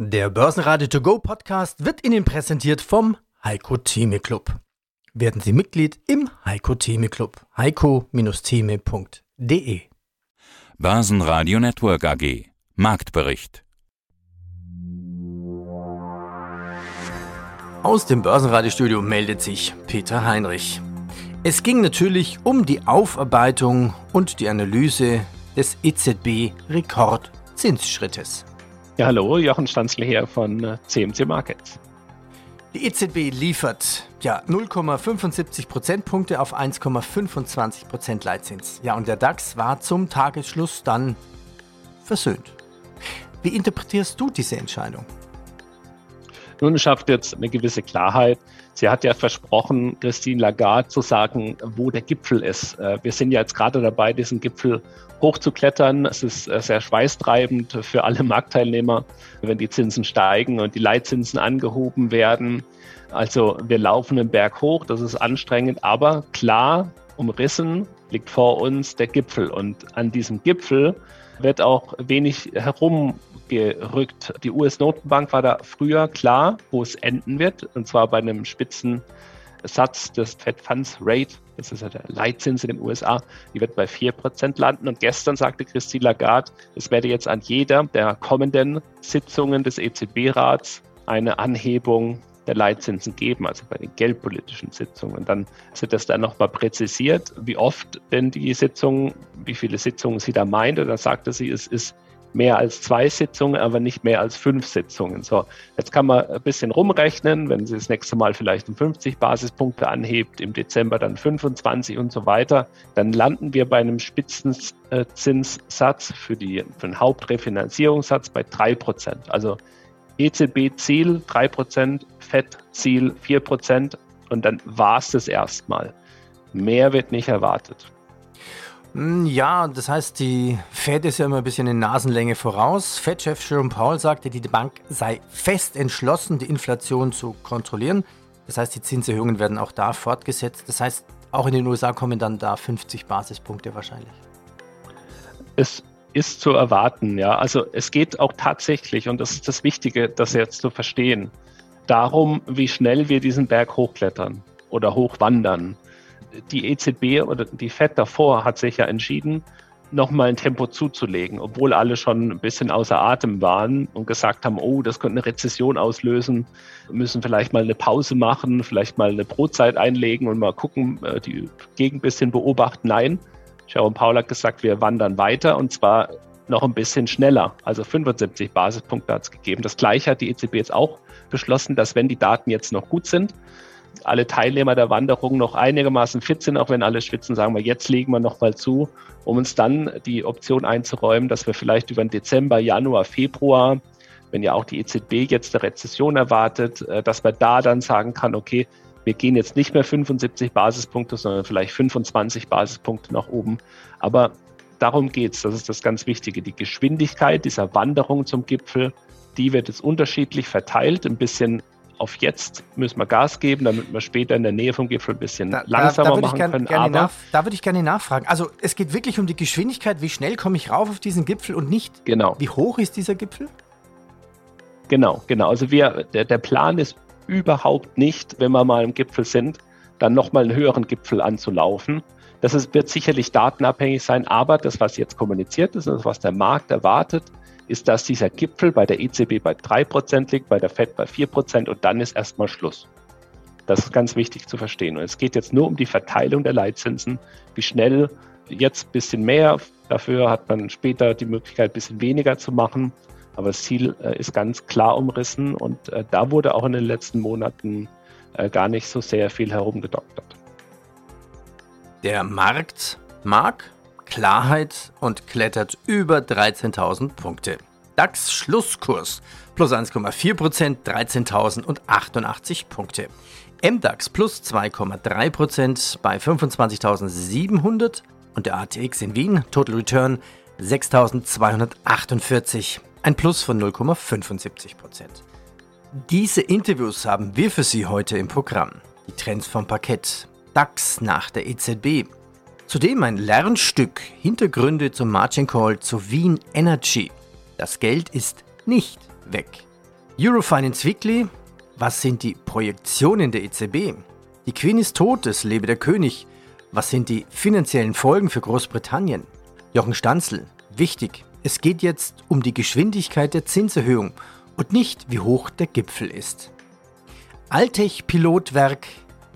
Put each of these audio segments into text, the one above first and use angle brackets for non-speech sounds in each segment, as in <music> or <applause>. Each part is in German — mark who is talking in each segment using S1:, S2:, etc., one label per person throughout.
S1: Der Börsenradio To Go Podcast wird Ihnen präsentiert vom Heiko Theme Club. Werden Sie Mitglied im Heiko Theme Club. heiko-theme.de
S2: Börsenradio Network AG Marktbericht
S1: Aus dem Börsenradiostudio meldet sich Peter Heinrich. Es ging natürlich um die Aufarbeitung und die Analyse des EZB-Rekordzinsschrittes.
S3: Ja, hallo, Jochen Stanzle hier von CMC äh, Markets.
S1: Die EZB liefert ja 0,75 Prozentpunkte auf 1,25 Prozent Leitzins. Ja, und der DAX war zum Tagesschluss dann versöhnt. Wie interpretierst du diese Entscheidung?
S3: Nun schafft jetzt eine gewisse Klarheit. Sie hat ja versprochen, Christine Lagarde zu sagen, wo der Gipfel ist. Äh, wir sind ja jetzt gerade dabei, diesen Gipfel hochzuklettern. Es ist äh, sehr schweißtreibend für alle Marktteilnehmer, wenn die Zinsen steigen und die Leitzinsen angehoben werden. Also wir laufen den Berg hoch, das ist anstrengend, aber klar umrissen liegt vor uns der Gipfel. Und an diesem Gipfel wird auch wenig herumgerückt. Die US-Notenbank war da früher klar, wo es enden wird, und zwar bei einem Spitzensatz des Fed Funds Rate. Das ist ja der Leitzins in den USA. Die wird bei 4% landen. Und gestern sagte Christine Lagarde, es werde jetzt an jeder der kommenden Sitzungen des EZB-Rats eine Anhebung der Leitzinsen geben, also bei den geldpolitischen Sitzungen. Dann wird das dann nochmal präzisiert, wie oft denn die Sitzungen, wie viele Sitzungen sie da meint. Und dann sagte sie, es ist mehr als zwei Sitzungen, aber nicht mehr als fünf Sitzungen. So, jetzt kann man ein bisschen rumrechnen, wenn sie das nächste Mal vielleicht um 50 Basispunkte anhebt, im Dezember dann 25 und so weiter, dann landen wir bei einem Spitzenzinssatz für, die, für den Hauptrefinanzierungssatz bei drei Prozent. Also EZB-Ziel 3%, FED-Ziel 4% und dann war es das erstmal. Mehr wird nicht erwartet.
S1: Hm, ja, das heißt, die Fed ist ja immer ein bisschen in Nasenlänge voraus. Fed-Chef Jerome Powell sagte, die Bank sei fest entschlossen, die Inflation zu kontrollieren. Das heißt, die Zinserhöhungen werden auch da fortgesetzt. Das heißt, auch in den USA kommen dann da 50 Basispunkte wahrscheinlich.
S3: Es ist zu erwarten. Ja, also es geht auch tatsächlich, und das ist das Wichtige, das jetzt zu verstehen, darum, wie schnell wir diesen Berg hochklettern oder hochwandern. Die EZB oder die FED davor hat sich ja entschieden, nochmal ein Tempo zuzulegen, obwohl alle schon ein bisschen außer Atem waren und gesagt haben, oh, das könnte eine Rezession auslösen, müssen vielleicht mal eine Pause machen, vielleicht mal eine Brotzeit einlegen und mal gucken, äh, die Gegend ein bisschen beobachten. Nein, Jerome Paul hat gesagt, wir wandern weiter und zwar noch ein bisschen schneller. Also 75 Basispunkte hat es gegeben. Das gleiche hat die EZB jetzt auch beschlossen, dass wenn die Daten jetzt noch gut sind, alle Teilnehmer der Wanderung noch einigermaßen fit sind, auch wenn alle schwitzen, sagen wir, jetzt legen wir noch mal zu, um uns dann die Option einzuräumen, dass wir vielleicht über den Dezember, Januar, Februar, wenn ja auch die EZB jetzt eine Rezession erwartet, äh, dass man da dann sagen kann, okay, wir gehen jetzt nicht mehr 75 Basispunkte, sondern vielleicht 25 Basispunkte nach oben. Aber darum geht es, das ist das ganz Wichtige. Die Geschwindigkeit dieser Wanderung zum Gipfel, die wird jetzt unterschiedlich verteilt. Ein bisschen auf jetzt müssen wir Gas geben, damit wir später in der Nähe vom Gipfel ein bisschen da, langsamer da, da machen gern, können.
S1: Gerne da würde ich gerne nachfragen. Also es geht wirklich um die Geschwindigkeit. Wie schnell komme ich rauf auf diesen Gipfel und nicht,
S3: genau.
S1: wie hoch ist dieser Gipfel?
S3: Genau, genau. Also wir, der, der Plan ist überhaupt nicht, wenn wir mal im Gipfel sind, dann nochmal einen höheren Gipfel anzulaufen. Das ist, wird sicherlich datenabhängig sein, aber das, was jetzt kommuniziert ist und was der Markt erwartet, ist, dass dieser Gipfel bei der EZB bei 3% liegt, bei der FED bei 4% und dann ist erstmal Schluss. Das ist ganz wichtig zu verstehen. Und es geht jetzt nur um die Verteilung der Leitzinsen, wie schnell jetzt ein bisschen mehr, dafür hat man später die Möglichkeit, ein bisschen weniger zu machen. Aber das Ziel äh, ist ganz klar umrissen und äh, da wurde auch in den letzten Monaten äh, gar nicht so sehr viel herumgedoktert.
S1: Der Markt mag Klarheit und klettert über 13.000 Punkte. DAX Schlusskurs plus 1,4%, 13.088 Punkte. MDAX plus 2,3% bei 25.700 und der ATX in Wien Total Return 6.248 ein Plus von 0,75 Prozent. Diese Interviews haben wir für Sie heute im Programm. Die Trends vom Parkett, DAX nach der EZB. Zudem ein Lernstück Hintergründe zum Margin Call zu Wien Energy. Das Geld ist nicht weg. Eurofinance Weekly. Was sind die Projektionen der EZB? Die Queen ist tot, es lebe der König. Was sind die finanziellen Folgen für Großbritannien? Jochen Stanzel. Wichtig, es geht jetzt um die Geschwindigkeit der Zinserhöhung und nicht, wie hoch der Gipfel ist. Altech-Pilotwerk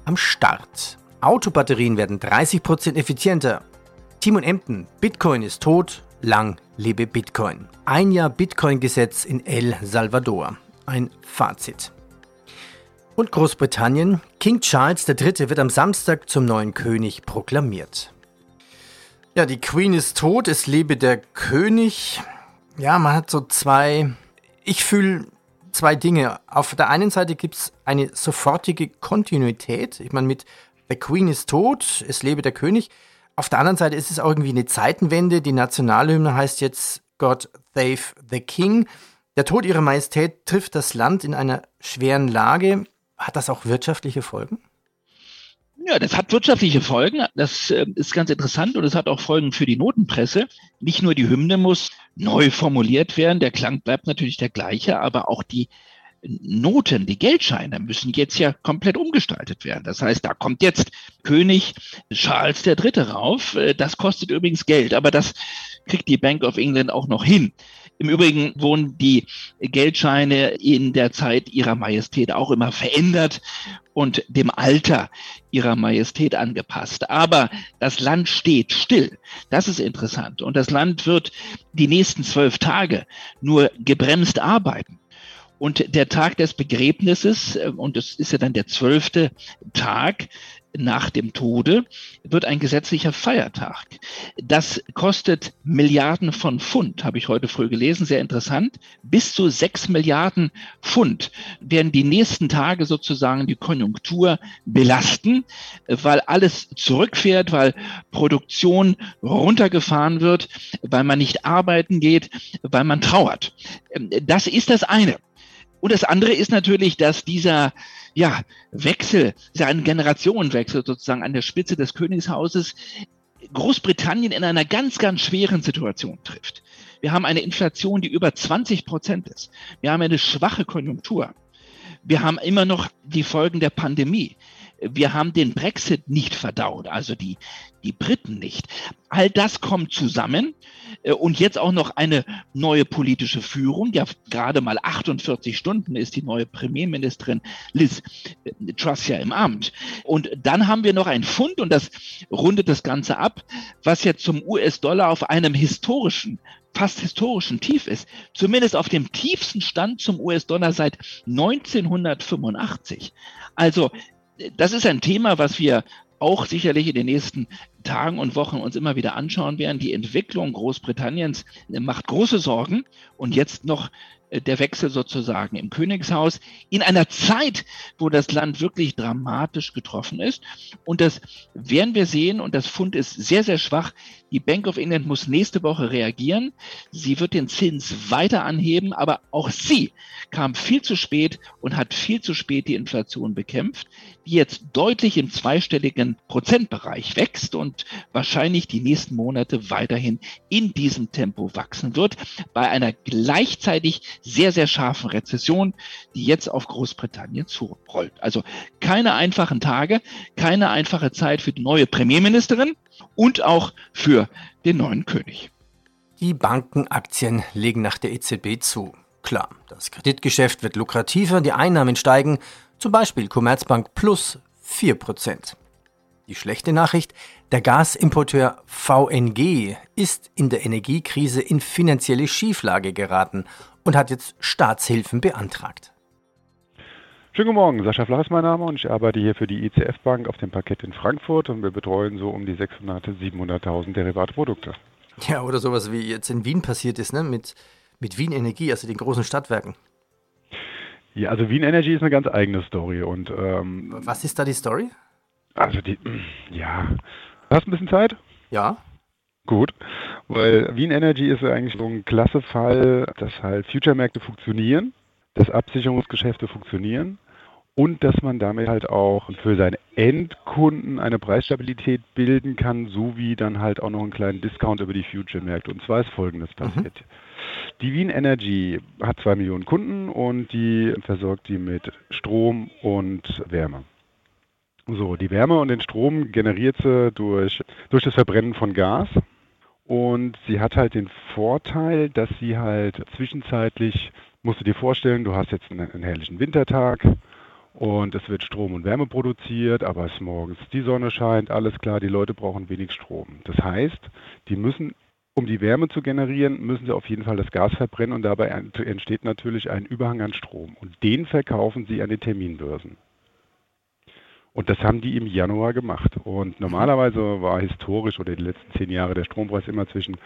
S1: am Start. Autobatterien werden 30% effizienter. Timon Emden, Bitcoin ist tot, lang lebe Bitcoin. Ein Jahr Bitcoin-Gesetz in El Salvador. Ein Fazit. Und Großbritannien, King Charles III. wird am Samstag zum neuen König proklamiert. Ja, die Queen ist tot, es lebe der König. Ja, man hat so zwei. Ich fühle zwei Dinge. Auf der einen Seite gibt es eine sofortige Kontinuität. Ich meine, mit The Queen ist tot, es lebe der König. Auf der anderen Seite ist es auch irgendwie eine Zeitenwende. Die Nationalhymne heißt jetzt God Save the King. Der Tod ihrer Majestät trifft das Land in einer schweren Lage. Hat das auch wirtschaftliche Folgen?
S4: Ja, das hat wirtschaftliche Folgen. Das äh, ist ganz interessant und es hat auch Folgen für die Notenpresse. Nicht nur die Hymne muss neu formuliert werden, der Klang bleibt natürlich der gleiche, aber auch die Noten, die Geldscheine müssen jetzt ja komplett umgestaltet werden. Das heißt, da kommt jetzt König Charles III. rauf. Äh, das kostet übrigens Geld, aber das kriegt die Bank of England auch noch hin. Im Übrigen wurden die Geldscheine in der Zeit ihrer Majestät auch immer verändert und dem Alter ihrer Majestät angepasst. Aber das Land steht still. Das ist interessant. Und das Land wird die nächsten zwölf Tage nur gebremst arbeiten. Und der Tag des Begräbnisses, äh, und das ist ja dann der zwölfte Tag, nach dem Tode wird ein gesetzlicher Feiertag. Das kostet Milliarden von Pfund, habe ich heute früh gelesen, sehr interessant. Bis zu sechs Milliarden Pfund werden die nächsten Tage sozusagen die Konjunktur belasten, weil alles zurückfährt, weil Produktion runtergefahren wird, weil man nicht arbeiten geht, weil man trauert. Das ist das eine. Und das andere ist natürlich, dass dieser ja, Wechsel, dieser ein Generationenwechsel sozusagen an der Spitze des Königshauses Großbritannien in einer ganz, ganz schweren Situation trifft. Wir haben eine Inflation, die über 20 Prozent ist. Wir haben eine schwache Konjunktur. Wir haben immer noch die Folgen der Pandemie wir haben den Brexit nicht verdaut, also die, die Briten nicht. All das kommt zusammen äh, und jetzt auch noch eine neue politische Führung. Ja, gerade mal 48 Stunden ist die neue Premierministerin Liz äh, Truss ja im Amt. Und dann haben wir noch ein Fund und das rundet das Ganze ab, was jetzt zum US-Dollar auf einem historischen fast historischen Tief ist. Zumindest auf dem tiefsten Stand zum US-Dollar seit 1985. Also das ist ein Thema, was wir auch sicherlich in den nächsten Tagen und Wochen uns immer wieder anschauen werden. Die Entwicklung Großbritanniens macht große Sorgen und jetzt noch äh, der Wechsel sozusagen im Königshaus in einer Zeit, wo das Land wirklich dramatisch getroffen ist. Und das werden wir sehen und das Fund ist sehr, sehr schwach. Die Bank of England muss nächste Woche reagieren. Sie wird den Zins weiter anheben, aber auch sie kam viel zu spät und hat viel zu spät die Inflation bekämpft, die jetzt deutlich im zweistelligen Prozentbereich wächst und wahrscheinlich die nächsten Monate weiterhin in diesem Tempo wachsen wird, bei einer gleichzeitig sehr, sehr scharfen Rezession, die jetzt auf Großbritannien zurollt. Also keine einfachen Tage, keine einfache Zeit für die neue Premierministerin und auch für den neuen König.
S1: Die Bankenaktien legen nach der EZB zu. Klar, das Kreditgeschäft wird lukrativer, die Einnahmen steigen, zum Beispiel Commerzbank plus 4%. Die schlechte Nachricht, der Gasimporteur VNG ist in der Energiekrise in finanzielle Schieflage geraten und hat jetzt Staatshilfen beantragt.
S5: Schönen guten Morgen, Sascha Flach ist mein Name und ich arbeite hier für die ICF Bank auf dem Parkett in Frankfurt und wir betreuen so um die 600.000, 700.000 Derivatprodukte.
S1: Ja, oder sowas wie jetzt in Wien passiert ist, ne? mit, mit Wien Energie, also den großen Stadtwerken.
S5: Ja, also Wien Energy ist eine ganz eigene Story und ähm,
S1: Was ist da die Story?
S5: Also die, ja, hast du ein bisschen Zeit?
S1: Ja.
S5: Gut, weil Wien Energy ist eigentlich so ein klasse Fall, dass halt Future-Märkte funktionieren, dass Absicherungsgeschäfte funktionieren und dass man damit halt auch für seine Endkunden eine Preisstabilität bilden kann, sowie dann halt auch noch einen kleinen Discount über die Future-Märkte. Und zwar ist Folgendes passiert. Mhm. Die Wien Energy hat zwei Millionen Kunden und die versorgt die mit Strom und Wärme. So, die Wärme und den Strom generiert sie durch, durch das Verbrennen von Gas. Und sie hat halt den Vorteil, dass sie halt zwischenzeitlich, musst du dir vorstellen, du hast jetzt einen, einen herrlichen Wintertag, und es wird Strom und Wärme produziert, aber es morgens die Sonne scheint, alles klar, die Leute brauchen wenig Strom. Das heißt, die müssen, um die Wärme zu generieren, müssen sie auf jeden Fall das Gas verbrennen und dabei entsteht natürlich ein Überhang an Strom. Und den verkaufen sie an den Terminbörsen. Und das haben die im Januar gemacht. Und normalerweise war historisch oder die letzten zehn Jahre der Strompreis immer zwischen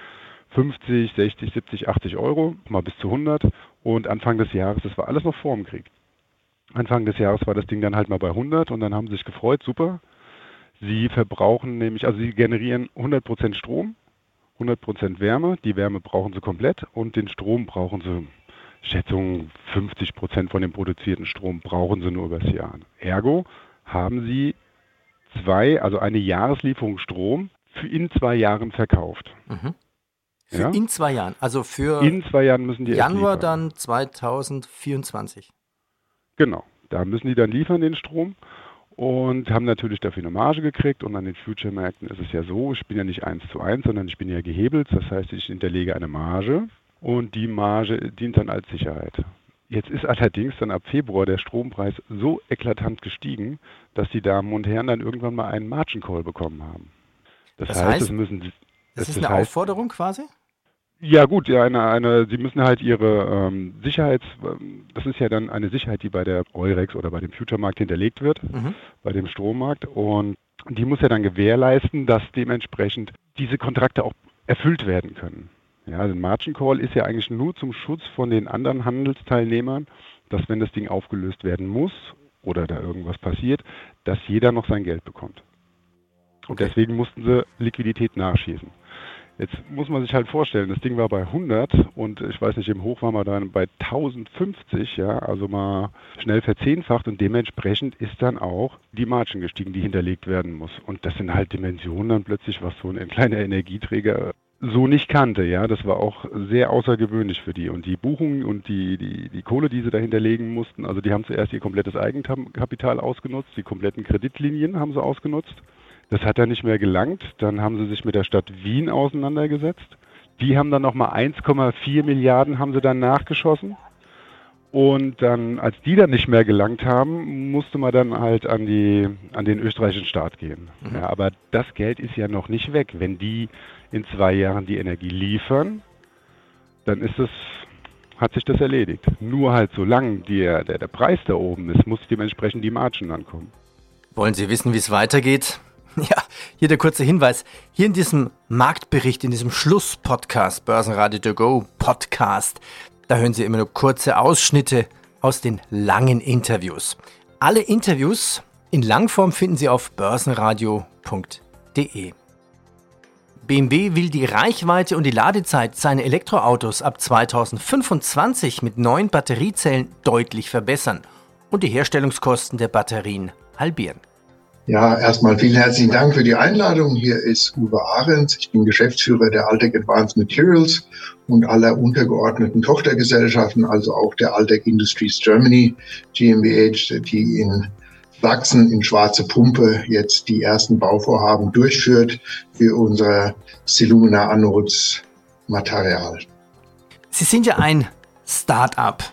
S5: 50, 60, 70, 80 Euro, mal bis zu 100. Und Anfang des Jahres, das war alles noch vor dem Krieg. Anfang des Jahres war das Ding dann halt mal bei 100 und dann haben sie sich gefreut, super. Sie verbrauchen nämlich, also sie generieren 100% Strom, 100% Wärme. Die Wärme brauchen sie komplett und den Strom brauchen sie, Schätzung 50% von dem produzierten Strom brauchen sie nur übers Jahr. Ergo haben sie zwei, also eine Jahreslieferung Strom für in zwei Jahren verkauft.
S1: Mhm. Für ja? in zwei Jahren, also für
S5: in zwei Jahren müssen die
S1: Januar dann 2024.
S5: Genau, da müssen die dann liefern den Strom und haben natürlich dafür eine Marge gekriegt. Und an den Future-Märkten ist es ja so, ich bin ja nicht eins zu eins, sondern ich bin ja gehebelt. Das heißt, ich hinterlege eine Marge und die Marge dient dann als Sicherheit. Jetzt ist allerdings dann ab Februar der Strompreis so eklatant gestiegen, dass die Damen und Herren dann irgendwann mal einen Margin Call bekommen haben.
S1: Das, das heißt, heißt, es müssen. Das, das ist eine heißt, Aufforderung quasi?
S5: Ja gut, ja, eine, eine, Sie müssen halt Ihre ähm, Sicherheits, das ist ja dann eine Sicherheit, die bei der Eurex oder bei dem Future-Markt hinterlegt wird, mhm. bei dem Strommarkt und die muss ja dann gewährleisten, dass dementsprechend diese Kontrakte auch erfüllt werden können. Ja, also ein Margin Call ist ja eigentlich nur zum Schutz von den anderen Handelsteilnehmern, dass wenn das Ding aufgelöst werden muss oder da irgendwas passiert, dass jeder noch sein Geld bekommt. Und deswegen mussten sie Liquidität nachschießen. Jetzt muss man sich halt vorstellen, das Ding war bei 100 und ich weiß nicht, im Hoch waren wir dann bei 1050, ja, also mal schnell verzehnfacht und dementsprechend ist dann auch die Margin gestiegen, die hinterlegt werden muss. Und das sind halt Dimensionen dann plötzlich, was so ein kleiner Energieträger so nicht kannte, ja. Das war auch sehr außergewöhnlich für die. Und die Buchungen und die, die, die Kohle, die sie da hinterlegen mussten, also die haben zuerst ihr komplettes Eigenkapital ausgenutzt, die kompletten Kreditlinien haben sie ausgenutzt das hat dann nicht mehr gelangt. Dann haben sie sich mit der Stadt Wien auseinandergesetzt. Die haben dann nochmal 1,4 Milliarden haben sie dann nachgeschossen. Und dann, als die dann nicht mehr gelangt haben, musste man dann halt an, die, an den österreichischen Staat gehen. Mhm. Ja, aber das Geld ist ja noch nicht weg. Wenn die in zwei Jahren die Energie liefern, dann ist es, hat sich das erledigt. Nur halt solange der, der, der Preis da oben ist, muss dementsprechend die Margen ankommen.
S1: Wollen Sie wissen, wie es weitergeht? <laughs> Ja, hier der kurze Hinweis. Hier in diesem Marktbericht, in diesem Schlusspodcast, Börsenradio to go Podcast, da hören Sie immer nur kurze Ausschnitte aus den langen Interviews. Alle Interviews in Langform finden Sie auf börsenradio.de. BMW will die Reichweite und die Ladezeit seiner Elektroautos ab 2025 mit neuen Batteriezellen deutlich verbessern und die Herstellungskosten der Batterien halbieren.
S6: Ja, erstmal vielen herzlichen Dank für die Einladung. Hier ist Uwe Ahrens. Ich bin Geschäftsführer der Altec Advanced Materials und aller untergeordneten Tochtergesellschaften, also auch der Altec Industries Germany GmbH, die in Sachsen in Schwarze Pumpe jetzt die ersten Bauvorhaben durchführt für unser Silumina Anodes Material.
S1: Sie sind ja ein Start-up.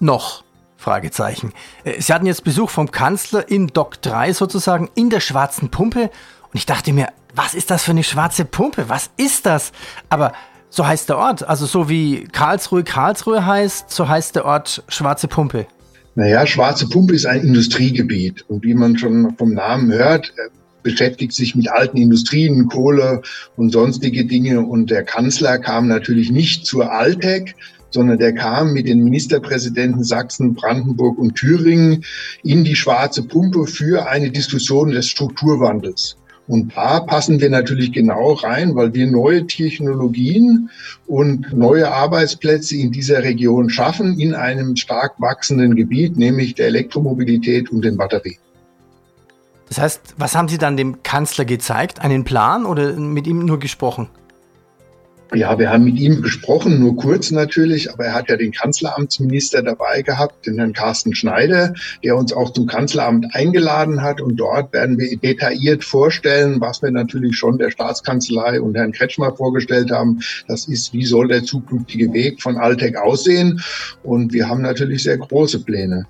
S1: Noch. Fragezeichen. Äh, Sie hatten jetzt Besuch vom Kanzler in Dock 3 sozusagen in der schwarzen Pumpe. Und ich dachte mir, was ist das für eine schwarze Pumpe? Was ist das? Aber so heißt der Ort. Also so wie Karlsruhe Karlsruhe heißt, so heißt der Ort Schwarze Pumpe.
S6: Naja, Schwarze Pumpe ist ein Industriegebiet. Und wie man schon vom Namen hört, äh, beschäftigt sich mit alten Industrien, Kohle und sonstige Dinge. Und der Kanzler kam natürlich nicht zur Altec, sondern der kam mit den Ministerpräsidenten Sachsen, Brandenburg und Thüringen in die schwarze Pumpe für eine Diskussion des Strukturwandels. Und da passen wir natürlich genau rein, weil wir neue Technologien und neue Arbeitsplätze in dieser Region schaffen, in einem stark wachsenden Gebiet, nämlich der Elektromobilität und den Batterien.
S1: Das heißt, was haben Sie dann dem Kanzler gezeigt? Einen Plan oder mit ihm nur gesprochen?
S6: Ja, wir haben mit ihm gesprochen, nur kurz natürlich, aber er hat ja den Kanzleramtsminister dabei gehabt, den Herrn Carsten Schneider, der uns auch zum Kanzleramt eingeladen hat. Und dort werden wir detailliert vorstellen, was wir natürlich schon der Staatskanzlei und Herrn Kretschmer vorgestellt haben. Das ist, wie soll der zukünftige Weg von Altec aussehen? Und wir haben natürlich sehr große Pläne.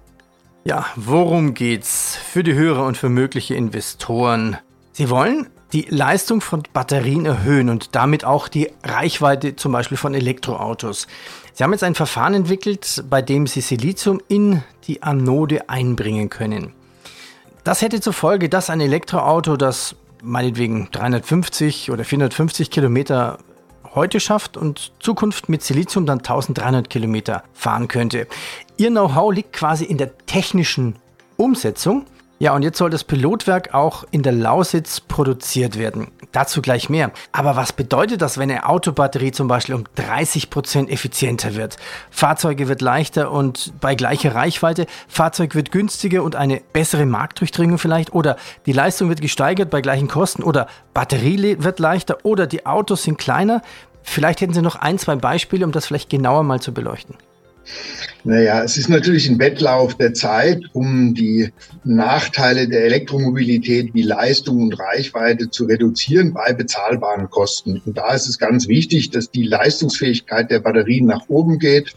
S1: Ja, worum geht's für die Hörer und für mögliche Investoren? Sie wollen die Leistung von Batterien erhöhen und damit auch die Reichweite zum Beispiel von Elektroautos. Sie haben jetzt ein Verfahren entwickelt, bei dem Sie Silizium in die Anode einbringen können. Das hätte zur Folge, dass ein Elektroauto, das meinetwegen 350 oder 450 Kilometer heute schafft und Zukunft mit Silizium dann 1300 Kilometer fahren könnte. Ihr Know-how liegt quasi in der technischen Umsetzung. Ja, und jetzt soll das Pilotwerk auch in der Lausitz produziert werden. Dazu gleich mehr. Aber was bedeutet das, wenn eine Autobatterie zum Beispiel um 30 Prozent effizienter wird? Fahrzeuge wird leichter und bei gleicher Reichweite, Fahrzeug wird günstiger und eine bessere Marktdurchdringung vielleicht oder die Leistung wird gesteigert bei gleichen Kosten oder Batterie wird leichter oder die Autos sind kleiner. Vielleicht hätten Sie noch ein, zwei Beispiele, um das vielleicht genauer mal zu beleuchten.
S6: Naja, es ist natürlich ein Wettlauf der Zeit, um die Nachteile der Elektromobilität wie Leistung und Reichweite zu reduzieren bei bezahlbaren Kosten. Und da ist es ganz wichtig, dass die Leistungsfähigkeit der Batterien nach oben geht.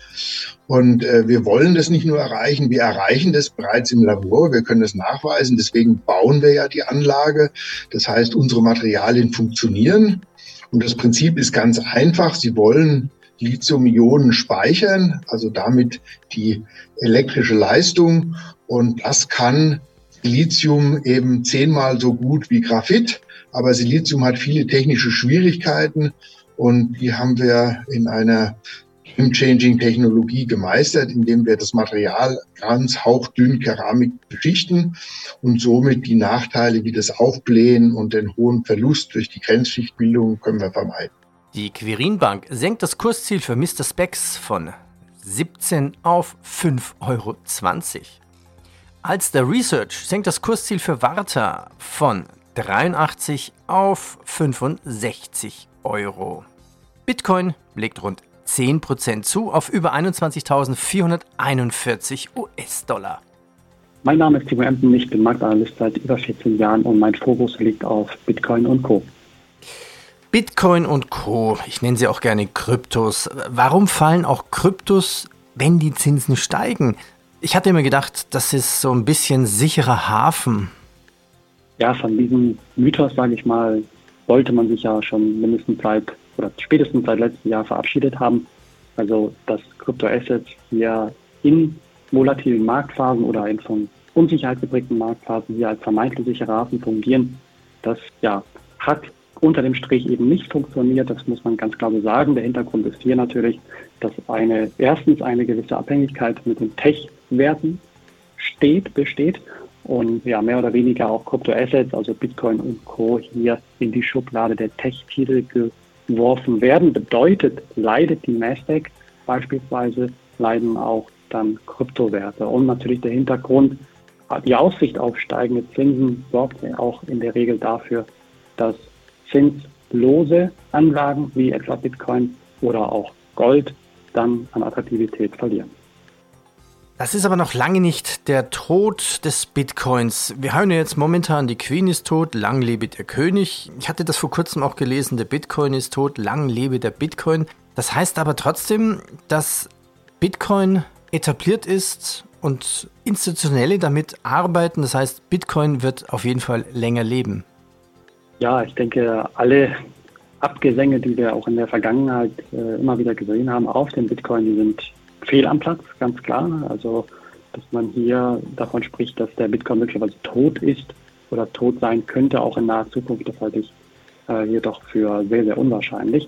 S6: Und äh, wir wollen das nicht nur erreichen, wir erreichen das bereits im Labor, wir können das nachweisen, deswegen bauen wir ja die Anlage. Das heißt, unsere Materialien funktionieren. Und das Prinzip ist ganz einfach. Sie wollen Lithium-Ionen speichern, also damit die elektrische Leistung. Und das kann Lithium eben zehnmal so gut wie Graphit. Aber Silizium hat viele technische Schwierigkeiten und die haben wir in einer Game-Changing-Technologie gemeistert, indem wir das Material ganz hauchdünn Keramik beschichten und somit die Nachteile wie das Aufblähen und den hohen Verlust durch die Grenzschichtbildung können wir vermeiden.
S1: Die Quirinbank senkt das Kursziel für Mr. Specs von 17 auf 5,20 Euro. Alster Research senkt das Kursziel für Warta von 83 auf 65 Euro. Bitcoin legt rund 10% zu auf über 21.441 US-Dollar.
S7: Mein Name ist Timo Emden, ich bin Marktanalyst seit über 14 Jahren und mein Fokus liegt auf Bitcoin und Co.
S1: Bitcoin und Co. Ich nenne sie auch gerne Kryptos. Warum fallen auch Kryptos, wenn die Zinsen steigen? Ich hatte immer gedacht, das ist so ein bisschen sicherer Hafen.
S7: Ja, von diesem Mythos, sage ich mal, wollte man sich ja schon mindestens seit oder spätestens seit letztem Jahr verabschiedet haben. Also, dass Kryptoassets hier in volatilen Marktphasen oder in von Unsicherheit geprägten Marktphasen hier als vermeintlich sichere Hafen fungieren, das ja, hat unter dem Strich eben nicht funktioniert. Das muss man ganz klar so sagen. Der Hintergrund ist hier natürlich, dass eine, erstens eine gewisse Abhängigkeit mit den Tech-Werten steht, besteht und ja, mehr oder weniger auch Kryptoassets, also Bitcoin und Co. hier in die Schublade der Tech-Titel geworfen werden. Bedeutet, leidet die Nasdaq beispielsweise, leiden auch dann Kryptowerte. Und natürlich der Hintergrund, die Aussicht auf steigende Zinsen sorgt auch in der Regel dafür, dass zinslose Anlagen wie etwa Bitcoin oder auch Gold dann an Attraktivität verlieren.
S1: Das ist aber noch lange nicht der Tod des Bitcoins. Wir hören ja jetzt momentan, die Queen ist tot, lang lebe der König. Ich hatte das vor kurzem auch gelesen, der Bitcoin ist tot, lang lebe der Bitcoin. Das heißt aber trotzdem, dass Bitcoin etabliert ist und Institutionelle damit arbeiten. Das heißt, Bitcoin wird auf jeden Fall länger leben.
S7: Ja, ich denke, alle Abgesänge, die wir auch in der Vergangenheit äh, immer wieder gesehen haben auf dem Bitcoin, die sind fehl am Platz, ganz klar. Also, dass man hier davon spricht, dass der Bitcoin möglicherweise tot ist oder tot sein könnte, auch in naher Zukunft, das halte ich äh, hier doch für sehr, sehr unwahrscheinlich.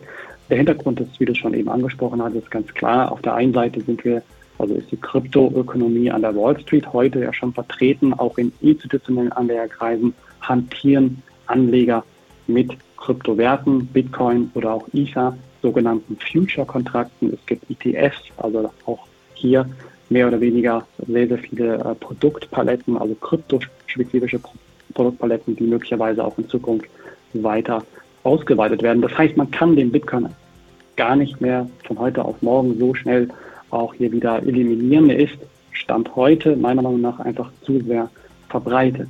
S7: Der Hintergrund ist, wie du schon eben angesprochen hast, ist ganz klar. Auf der einen Seite sind wir, also ist die Kryptoökonomie an der Wall Street heute ja schon vertreten, auch in institutionellen Anlegerkreisen hantieren Anleger mit Kryptowerten, Bitcoin oder auch Ether, sogenannten Future-Kontrakten. Es gibt ETFs, also auch hier mehr oder weniger sehr, sehr viele äh, Produktpaletten, also kryptospezifische Produktpaletten, die möglicherweise auch in Zukunft weiter ausgeweitet werden. Das heißt, man kann den Bitcoin gar nicht mehr von heute auf morgen so schnell auch hier wieder eliminieren. Er ist Stand heute meiner Meinung nach einfach zu sehr verbreitet.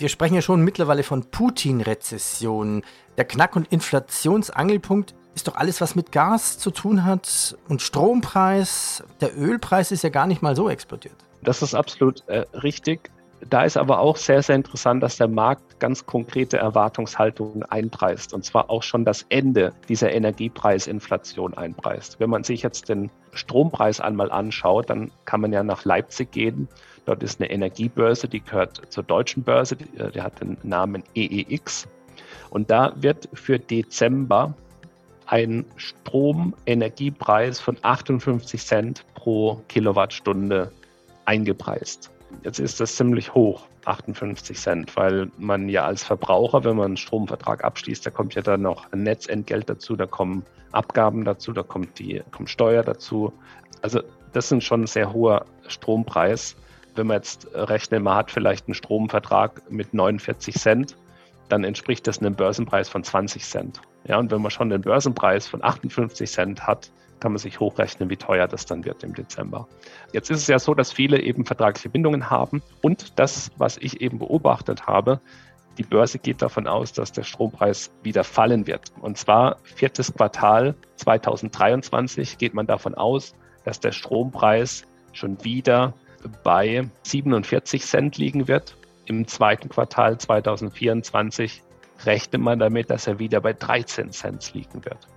S1: Wir sprechen ja schon mittlerweile von Putin-Rezession. Der Knack- und Inflationsangelpunkt ist doch alles, was mit Gas zu tun hat und Strompreis. Der Ölpreis ist ja gar nicht mal so explodiert.
S3: Das ist absolut äh, richtig. Da ist aber auch sehr, sehr interessant, dass der Markt ganz konkrete Erwartungshaltungen einpreist. Und zwar auch schon das Ende dieser Energiepreisinflation einpreist. Wenn man sich jetzt den Strompreis einmal anschaut, dann kann man ja nach Leipzig gehen. Dort ist eine Energiebörse, die gehört zur deutschen Börse, die, äh, die hat den Namen EEX. Und da wird für Dezember ein Stromenergiepreis von 58 Cent pro Kilowattstunde eingepreist. Jetzt ist das ziemlich hoch, 58 Cent, weil man ja als Verbraucher, wenn man einen Stromvertrag abschließt, da kommt ja dann noch ein Netzentgelt dazu, da kommen Abgaben dazu, da kommt die kommt Steuer dazu. Also das sind schon sehr hoher Strompreis. Wenn man jetzt rechnet, man hat vielleicht einen Stromvertrag mit 49 Cent, dann entspricht das einem Börsenpreis von 20 Cent. Ja, und wenn man schon den Börsenpreis von 58 Cent hat, kann man sich hochrechnen, wie teuer das dann wird im Dezember. Jetzt ist es ja so, dass viele eben vertragliche Bindungen haben und das, was ich eben beobachtet habe, die Börse geht davon aus, dass der Strompreis wieder fallen wird. Und zwar viertes Quartal 2023 geht man davon aus, dass der Strompreis schon wieder bei 47 Cent liegen wird. Im zweiten Quartal 2024 rechnet man damit, dass er wieder bei 13 Cent liegen wird.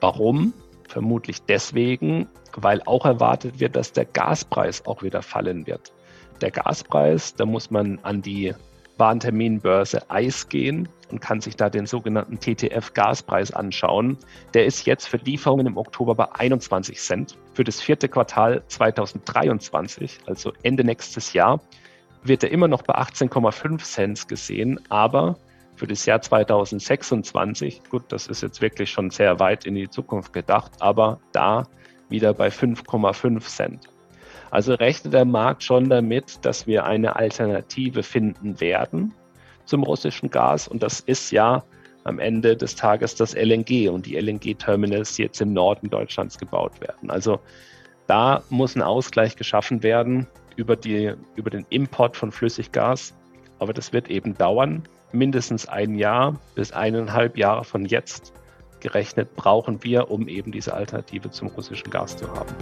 S3: Warum? Vermutlich deswegen, weil auch erwartet wird, dass der Gaspreis auch wieder fallen wird. Der Gaspreis, da muss man an die Warenterminbörse EIS gehen und kann sich da den sogenannten TTF-Gaspreis anschauen. Der ist jetzt für Lieferungen im Oktober bei 21 Cent. Für das vierte Quartal 2023, also Ende nächstes Jahr, wird er immer noch bei 18,5 Cent gesehen, aber für das Jahr 2026, gut, das ist jetzt wirklich schon sehr weit in die Zukunft gedacht, aber da wieder bei 5,5 Cent. Also rechnet der Markt schon damit, dass wir eine Alternative finden werden zum russischen Gas. Und das ist ja am Ende des Tages das LNG und die LNG-Terminals, die jetzt im Norden Deutschlands gebaut werden. Also da muss ein Ausgleich geschaffen werden über, die, über den Import von Flüssiggas. Aber das wird eben dauern mindestens ein Jahr bis eineinhalb Jahre von jetzt gerechnet brauchen wir, um eben diese Alternative zum russischen Gas zu haben.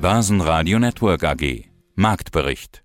S2: Börsenradio Network AG Marktbericht